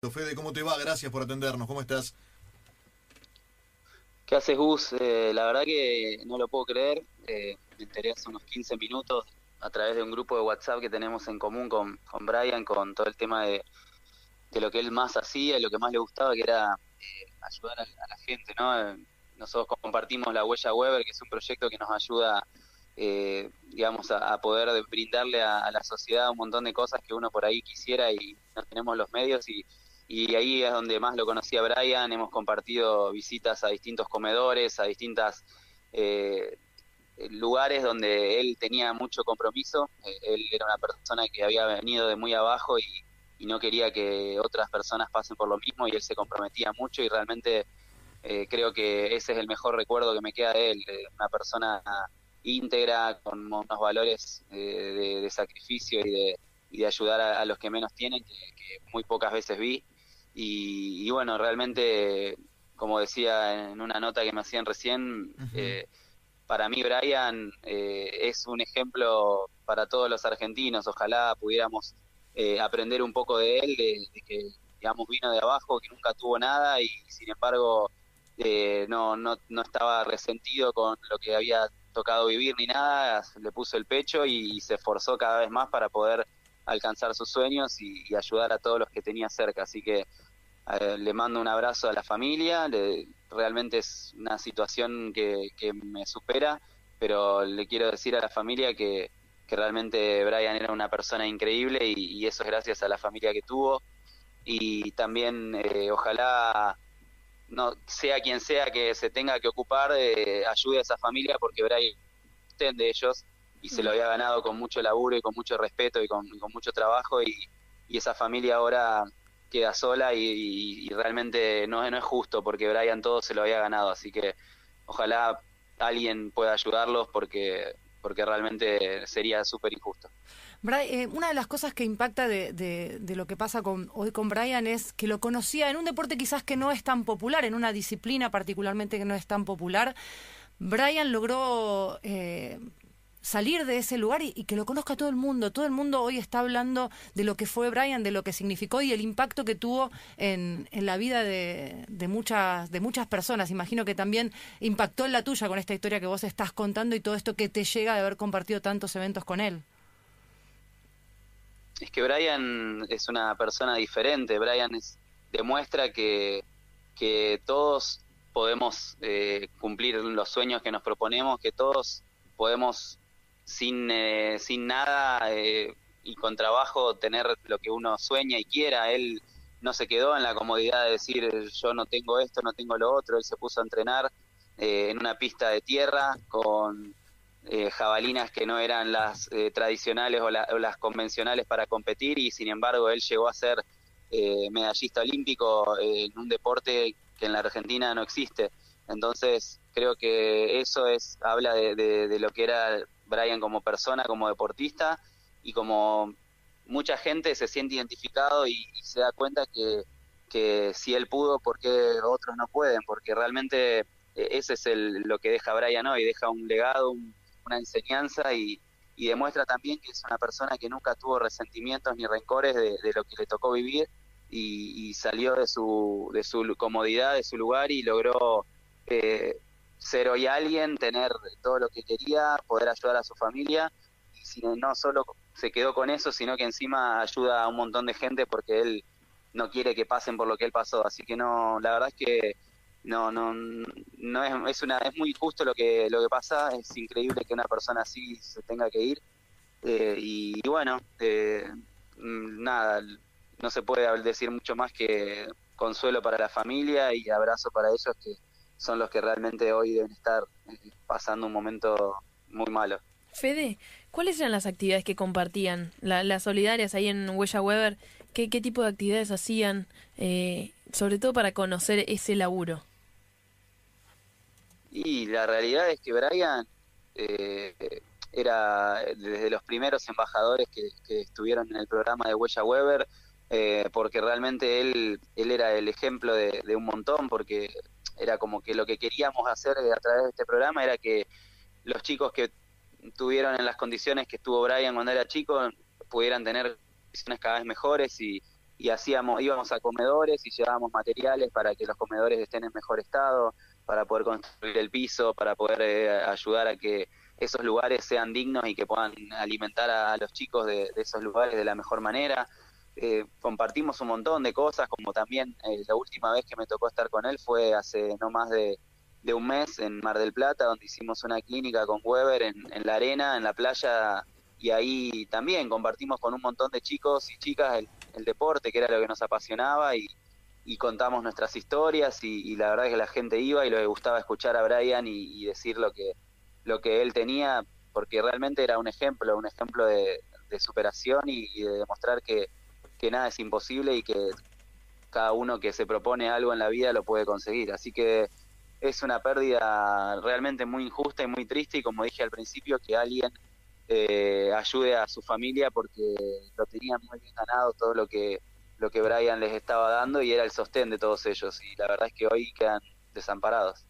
Fede, ¿cómo te va? Gracias por atendernos. ¿Cómo estás? ¿Qué haces, Gus? Eh, la verdad que no lo puedo creer. Eh, me enteré hace unos 15 minutos a través de un grupo de WhatsApp que tenemos en común con, con Brian, con todo el tema de, lo que él más hacía y lo que más le gustaba, que era eh, ayudar a, la gente, ¿no? Nosotros compartimos la Huella Weber, que es un proyecto que nos ayuda, digamos, a, poder brindarle a, a, la sociedad un montón de cosas que uno por ahí quisiera y no tenemos los medios y y ahí es donde más lo conocí a Brian, hemos compartido visitas a distintos comedores, a distintas eh, lugares donde él tenía mucho compromiso, eh, él era una persona que había venido de muy abajo y, no quería que otras personas pasen por lo mismo y él se comprometía mucho y realmente eh, creo que ese es el mejor recuerdo que me queda de él, una persona íntegra, con unos valores de, sacrificio y de, y de ayudar a, los que menos tienen, que muy pocas veces vi. Y, bueno, realmente, como decía en una nota que me hacían recién, eh, para mí Brian eh, es un ejemplo para todos los argentinos. Ojalá pudiéramos eh, aprender un poco de él, de, que, digamos, vino de abajo, que nunca tuvo nada y sin embargo no, no, no estaba resentido con lo que había tocado vivir ni nada, le puso el pecho y se esforzó cada vez más para poder alcanzar sus sueños y, y ayudar a todos los que tenía cerca. Así que eh, le mando un abrazo a la familia, realmente es una situación que, me supera, pero le quiero decir a la familia que, realmente Brian era una persona increíble y, eso es gracias a la familia que tuvo. Y también eh, ojalá no sea quien sea que se tenga que ocupar eh, ayude a esa familia porque Brian es de ellos y se lo había ganado con mucho laburo y con mucho respeto y con, mucho trabajo y, y esa familia ahora queda sola y, realmente no, es justo porque Brian todo se lo había ganado, así que ojalá alguien pueda ayudarlos porque, porque realmente sería súper injusto. Eh, una de las cosas que impacta de, de, lo que pasa con, hoy con Brian es que lo conocía en un deporte quizás que no es tan popular, en una disciplina particularmente que no es tan popular. Brian logró eh, salir de ese lugar y, que lo conozca todo el mundo. Todo el mundo hoy está hablando de lo que fue Brian, de lo que significó y el impacto que tuvo en, en la vida de, de, muchas, de muchas personas. Imagino que también impactó en la tuya con esta historia que vos estás contando y todo esto que te llega de haber compartido tantos eventos con él. Es que Brian es una persona diferente. Brian es, demuestra que, que todos podemos eh, cumplir los sueños que nos proponemos, que todos podemos sin, eh, sin nada eh, y con trabajo tener lo que uno sueña y quiera. Él no se quedó en la comodidad de decir yo no tengo esto, no tengo lo otro. Él se puso a entrenar eh, en una pista de tierra con jabalinas que no eran las tradicionales o, las convencionales para competir y sin embargo él llegó a ser medallista olímpico en un deporte que en la Argentina no existe. Entonces creo que eso es habla de, de lo que era Brian como persona, como deportista y como mucha gente se siente identificado y, se da cuenta que, que, si él pudo, ¿por qué otros no pueden? Porque realmente eh, ese es el, lo que deja Brian hoy, deja un legado, una enseñanza y, demuestra también que es una persona que nunca tuvo resentimientos ni rencores de, lo que le tocó vivir y, salió de su, de su comodidad, de su lugar y logró eh, ser hoy alguien, tener todo lo que quería, poder ayudar a su familia y si no solo se quedó con eso, sino que encima ayuda a un montón de gente porque él no quiere que pasen por lo que él pasó, así que no, la verdad es que no, no, no es, una, es muy justo lo que lo que pasa, es increíble que una persona así se tenga que ir. Eh, y, bueno, eh, nada, no se puede decir mucho más que consuelo para la familia y abrazo para ellos que son los que realmente hoy deben estar eh, pasando un momento muy malo. Fede, ¿cuáles eran las actividades que compartían? las solidarias ahí en Huella Weber, ¿qué, qué tipo de actividades hacían? Eh, sobre todo para conocer ese laburo. Y la realidad es que Brian eh, era desde los primeros embajadores que, estuvieron en el programa de Huella Weber, porque realmente él, él era el ejemplo de, de un montón, porque era como que lo que queríamos hacer a través de este programa era que los chicos que tuvieron en las condiciones que estuvo Brian cuando era chico pudieran tener condiciones cada vez mejores y, y hacíamos, íbamos a comedores y llevábamos materiales para que los comedores estén en mejor estado, para poder construir el piso, para poder eh, ayudar a que esos lugares sean dignos y que puedan alimentar a, los chicos de, esos lugares de la mejor manera. Eh, compartimos un montón de cosas, como también eh, la última vez que me tocó estar con él fue hace no más de, un mes en Mar del Plata, donde hicimos una clínica con Weber en, la arena, en la playa, y ahí también compartimos con un montón de chicos y chicas el, deporte, que era lo que nos apasionaba, y, contamos nuestras historias, y, la verdad es que la gente iba y le gustaba escuchar a Brian y, decir lo que, lo que él tenía, porque realmente era un ejemplo, un ejemplo de, superación y, de demostrar que, que nada es imposible y que cada uno que se propone algo en la vida lo puede conseguir. Así que es una pérdida realmente muy injusta y muy triste y como dije al principio, que alguien eh, ayude a su familia porque lo tenían muy bien ganado todo lo que lo que Brian les estaba dando y era el sostén de todos ellos y la verdad es que hoy quedan desamparados.